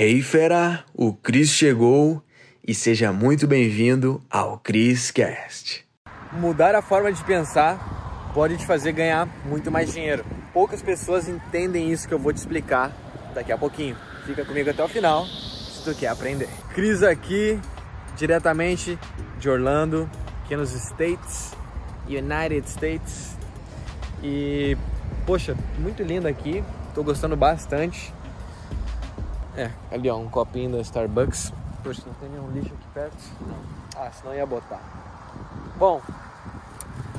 Hey fera, o Cris chegou e seja muito bem-vindo ao Cris Cast. Mudar a forma de pensar pode te fazer ganhar muito mais dinheiro. Poucas pessoas entendem isso que eu vou te explicar daqui a pouquinho. Fica comigo até o final se tu quer aprender. Cris aqui, diretamente de Orlando, aqui nos States, United States. E poxa, muito lindo aqui, tô gostando bastante. É, ali ó, um copinho da Starbucks. Poxa, não tem nenhum lixo aqui perto? Não. Ah, senão ia botar. Bom,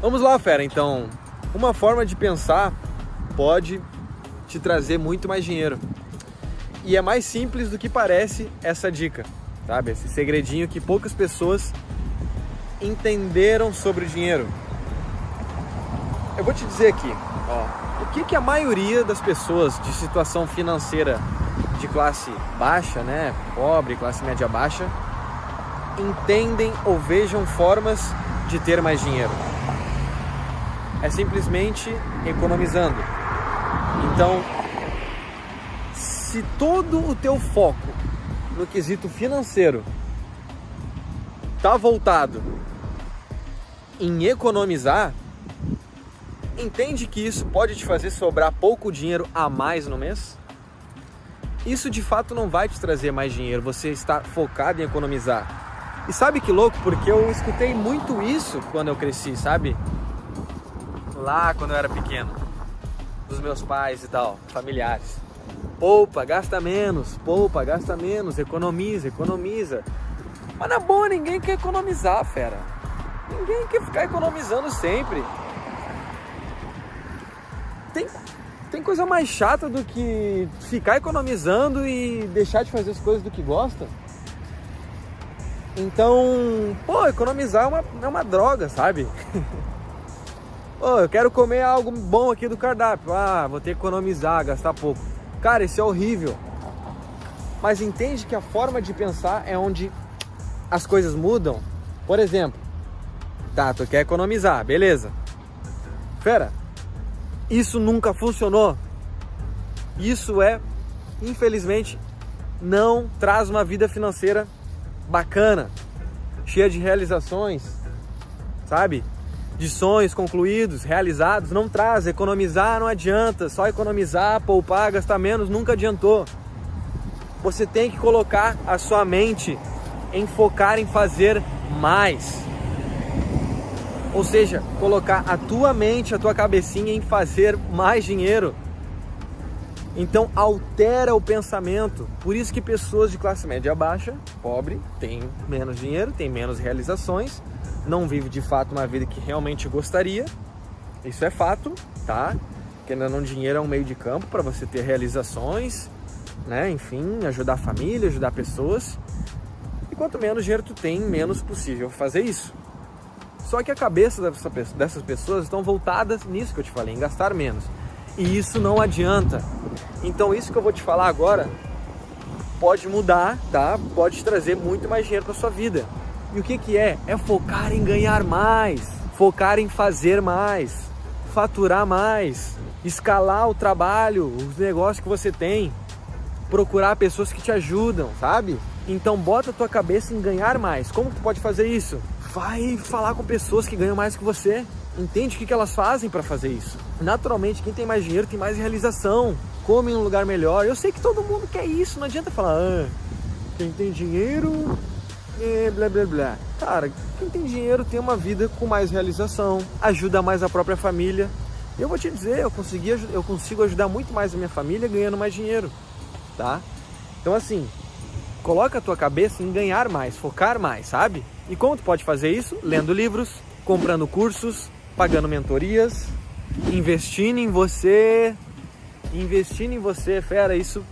vamos lá, fera. Então, uma forma de pensar pode te trazer muito mais dinheiro. E é mais simples do que parece essa dica, sabe? Esse segredinho que poucas pessoas entenderam sobre o dinheiro. Eu vou te dizer aqui, ó, o que, que a maioria das pessoas de situação financeira de classe baixa, né, pobre, classe média baixa, entendem ou vejam formas de ter mais dinheiro. É simplesmente economizando. Então, se todo o teu foco no quesito financeiro está voltado em economizar, entende que isso pode te fazer sobrar pouco dinheiro a mais no mês? Isso de fato não vai te trazer mais dinheiro, você está focado em economizar. E sabe que louco? Porque eu escutei muito isso quando eu cresci, sabe? Lá quando eu era pequeno, dos meus pais e tal, familiares. Poupa, gasta menos, poupa, gasta menos, economiza, economiza. Mas na boa, ninguém quer economizar, fera. Ninguém quer ficar economizando sempre. Tem tem coisa mais chata do que ficar economizando e deixar de fazer as coisas do que gosta? Então, pô, economizar é uma, é uma droga, sabe? pô, eu quero comer algo bom aqui do cardápio. Ah, vou ter que economizar, gastar pouco. Cara, isso é horrível. Mas entende que a forma de pensar é onde as coisas mudam? Por exemplo, tá, tu quer economizar, beleza. Fera, isso nunca funcionou. Isso é, infelizmente, não traz uma vida financeira bacana, cheia de realizações, sabe? De sonhos concluídos, realizados, não traz. Economizar não adianta, só economizar, poupar, gastar menos nunca adiantou. Você tem que colocar a sua mente em focar em fazer mais. Ou seja, colocar a tua mente, a tua cabecinha em fazer mais dinheiro. Então altera o pensamento. Por isso que pessoas de classe média baixa, pobre, têm menos dinheiro, têm menos realizações, não vive de fato uma vida que realmente gostaria. Isso é fato, tá? Que ainda não dinheiro é um meio de campo para você ter realizações, né? Enfim, ajudar a família, ajudar pessoas. E quanto menos dinheiro tu tem, menos possível fazer isso. Só que a cabeça dessas pessoas estão voltadas nisso que eu te falei, em gastar menos. E isso não adianta. Então isso que eu vou te falar agora pode mudar, tá? Pode trazer muito mais dinheiro para sua vida. E o que que é? É focar em ganhar mais, focar em fazer mais, faturar mais, escalar o trabalho, os negócios que você tem, procurar pessoas que te ajudam, sabe? Então bota a tua cabeça em ganhar mais. Como tu pode fazer isso? Vai falar com pessoas que ganham mais que você. Entende o que elas fazem para fazer isso. Naturalmente, quem tem mais dinheiro tem mais realização, come em um lugar melhor. Eu sei que todo mundo quer isso, não adianta falar, ah, quem tem dinheiro, é, blá blá blá. Cara, quem tem dinheiro tem uma vida com mais realização, ajuda mais a própria família. Eu vou te dizer, eu, consegui, eu consigo ajudar muito mais a minha família ganhando mais dinheiro, tá? Então assim, coloca a tua cabeça em ganhar mais, focar mais, sabe? E como tu pode fazer isso? Lendo livros, comprando cursos, pagando mentorias, investindo em você. Investindo em você, fera, isso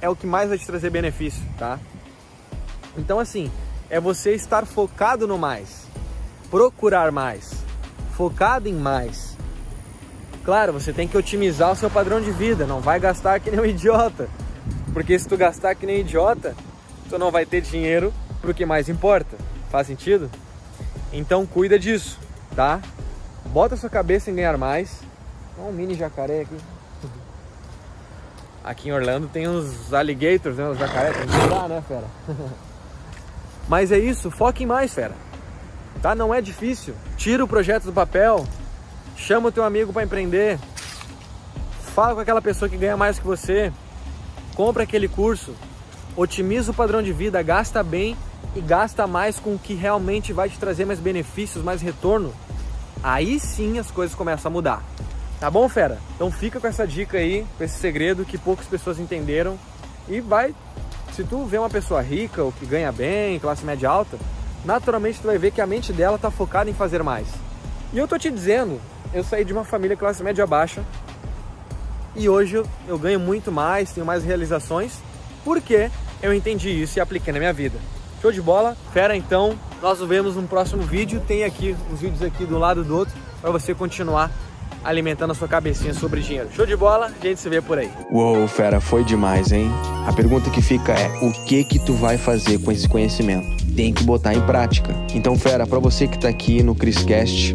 é o que mais vai te trazer benefício, tá? Então assim, é você estar focado no mais, procurar mais, focado em mais. Claro, você tem que otimizar o seu padrão de vida, não vai gastar que nem um idiota. Porque se tu gastar que nem idiota, tu não vai ter dinheiro para o que mais importa. Faz sentido? Então cuida disso, tá? Bota sua cabeça em ganhar mais. Olha um mini jacaré aqui. aqui em Orlando tem os alligators, né? Os jacaré, tem que cuidar, né, fera? Mas é isso, foque em mais, fera. Tá? Não é difícil. Tira o projeto do papel, chama o teu amigo para empreender, fala com aquela pessoa que ganha mais que você, compra aquele curso, otimiza o padrão de vida, gasta bem e gasta mais com o que realmente vai te trazer mais benefícios, mais retorno. Aí sim as coisas começam a mudar. Tá bom, fera? Então fica com essa dica aí, com esse segredo que poucas pessoas entenderam e vai. Se tu vê uma pessoa rica ou que ganha bem, classe média alta, naturalmente tu vai ver que a mente dela tá focada em fazer mais. E eu tô te dizendo, eu saí de uma família classe média baixa e hoje eu, eu ganho muito mais, tenho mais realizações, porque eu entendi isso e apliquei na minha vida. Show de bola? Fera então, nós nos vemos no próximo vídeo. Tem aqui os vídeos aqui do lado do outro para você continuar alimentando a sua cabecinha sobre dinheiro. Show de bola? A gente se vê por aí. Uou, fera, foi demais, hein? A pergunta que fica é: o que que tu vai fazer com esse conhecimento? Tem que botar em prática. Então, fera, para você que tá aqui no Criscast,